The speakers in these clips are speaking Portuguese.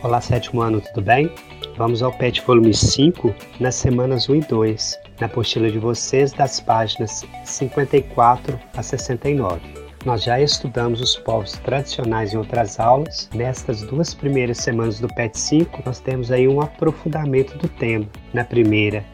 Olá, sétimo ano, tudo bem? Vamos ao PET volume 5, nas semanas 1 e 2, na apostila de vocês das páginas 54 a 69. Nós já estudamos os povos tradicionais em outras aulas. Nestas duas primeiras semanas do PET 5, nós temos aí um aprofundamento do tema. Na primeira,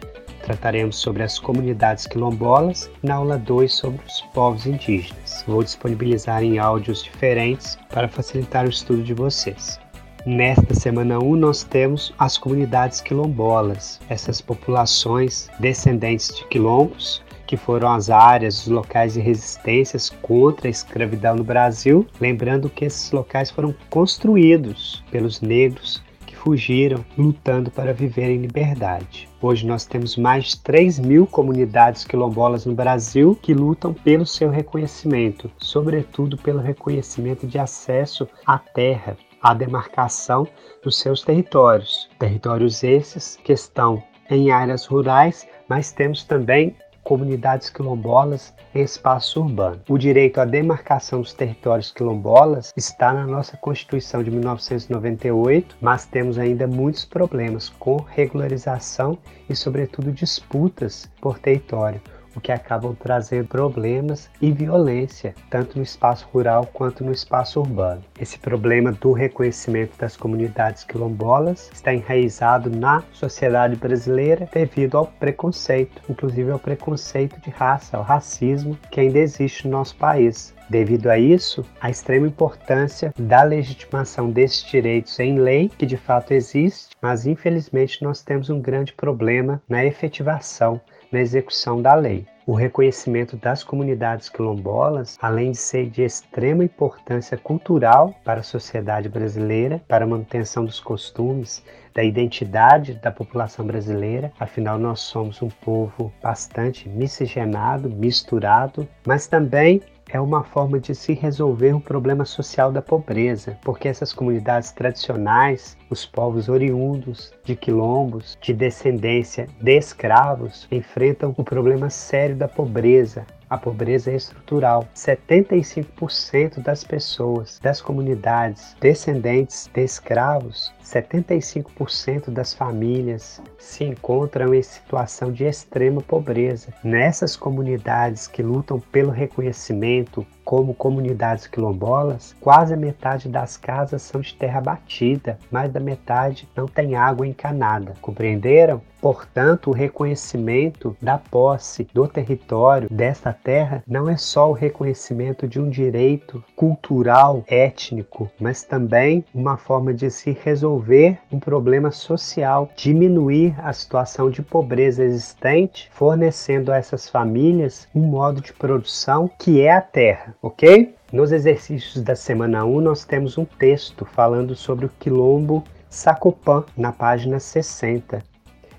trataremos sobre as comunidades quilombolas e na aula 2 sobre os povos indígenas. Vou disponibilizar em áudios diferentes para facilitar o estudo de vocês. Nesta semana 1, nós temos as comunidades quilombolas, essas populações descendentes de quilombos, que foram as áreas, os locais de resistências contra a escravidão no Brasil. Lembrando que esses locais foram construídos pelos negros que fugiram lutando para viver em liberdade. Hoje nós temos mais de 3 mil comunidades quilombolas no Brasil que lutam pelo seu reconhecimento, sobretudo pelo reconhecimento de acesso à terra, a demarcação dos seus territórios. Territórios esses que estão em áreas rurais, mas temos também comunidades quilombolas em espaço urbano. O direito à demarcação dos territórios quilombolas está na nossa Constituição de 1998, mas temos ainda muitos problemas com regularização e, sobretudo, disputas por território o que acabam trazendo problemas e violência, tanto no espaço rural quanto no espaço urbano. Esse problema do reconhecimento das comunidades quilombolas está enraizado na sociedade brasileira devido ao preconceito, inclusive ao preconceito de raça, ao racismo que ainda existe no nosso país. Devido a isso, a extrema importância da legitimação desses direitos em lei, que de fato existe, mas infelizmente nós temos um grande problema na efetivação na execução da lei. O reconhecimento das comunidades quilombolas, além de ser de extrema importância cultural para a sociedade brasileira, para a manutenção dos costumes, da identidade da população brasileira, afinal nós somos um povo bastante miscigenado, misturado, mas também é uma forma de se resolver um problema social da pobreza, porque essas comunidades tradicionais, os povos oriundos de quilombos, de descendência de escravos, enfrentam o problema sério da pobreza, a pobreza é estrutural. 75% das pessoas, das comunidades descendentes de escravos, 75% das famílias se encontram em situação de extrema pobreza. Nessas comunidades que lutam pelo reconhecimento como comunidades quilombolas, quase a metade das casas são de terra batida, mais da metade não tem água encanada. Compreenderam? Portanto, o reconhecimento da posse do território desta terra não é só o reconhecimento de um direito cultural, étnico, mas também uma forma de se resolver um problema social, diminuir a situação de pobreza existente, fornecendo a essas famílias um modo de produção que é a terra, ok? Nos exercícios da semana 1, nós temos um texto falando sobre o quilombo Sacopã, na página 60.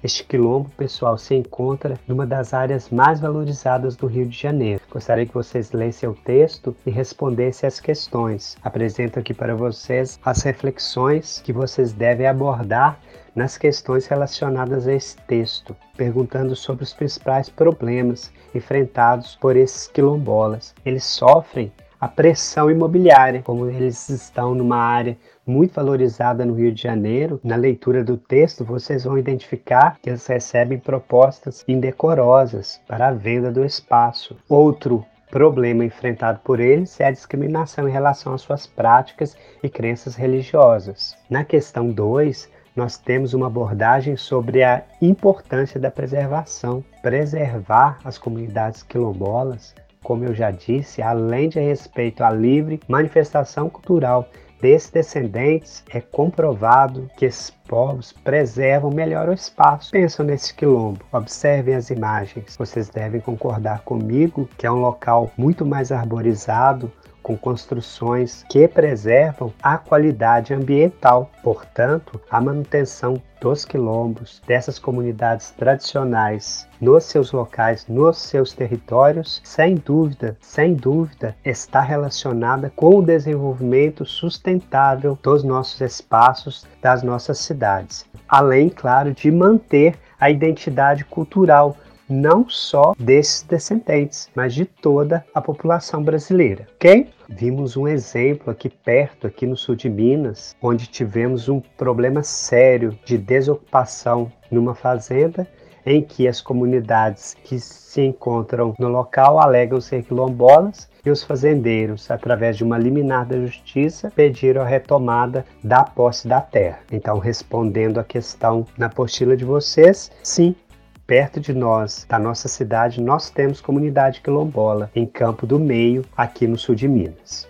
Este quilombo, pessoal, se encontra numa das áreas mais valorizadas do Rio de Janeiro. Gostaria que vocês lessem o texto e respondessem as questões. Apresento aqui para vocês as reflexões que vocês devem abordar nas questões relacionadas a esse texto, perguntando sobre os principais problemas enfrentados por esses quilombolas. Eles sofrem a pressão imobiliária, como eles estão numa área muito valorizada no Rio de Janeiro. Na leitura do texto, vocês vão identificar que eles recebem propostas indecorosas para a venda do espaço. Outro problema enfrentado por eles é a discriminação em relação às suas práticas e crenças religiosas. Na questão 2, nós temos uma abordagem sobre a importância da preservação. Preservar as comunidades quilombolas como eu já disse, além de respeito à livre manifestação cultural desses descendentes, é comprovado que esses povos preservam melhor o espaço. Pensam nesse quilombo, observem as imagens. Vocês devem concordar comigo que é um local muito mais arborizado, com construções que preservam a qualidade ambiental. Portanto, a manutenção dos quilombos, dessas comunidades tradicionais nos seus locais, nos seus territórios, sem dúvida, sem dúvida, está relacionada com o desenvolvimento sustentável dos nossos espaços, das nossas cidades. Além, claro, de manter a identidade cultural não só desses descendentes, mas de toda a população brasileira, ok? Vimos um exemplo aqui perto, aqui no sul de Minas, onde tivemos um problema sério de desocupação numa fazenda em que as comunidades que se encontram no local alegam ser quilombolas e os fazendeiros, através de uma liminar da justiça, pediram a retomada da posse da terra. Então, respondendo à questão na apostila de vocês, sim, perto de nós, da nossa cidade, nós temos comunidade quilombola em Campo do Meio, aqui no sul de Minas.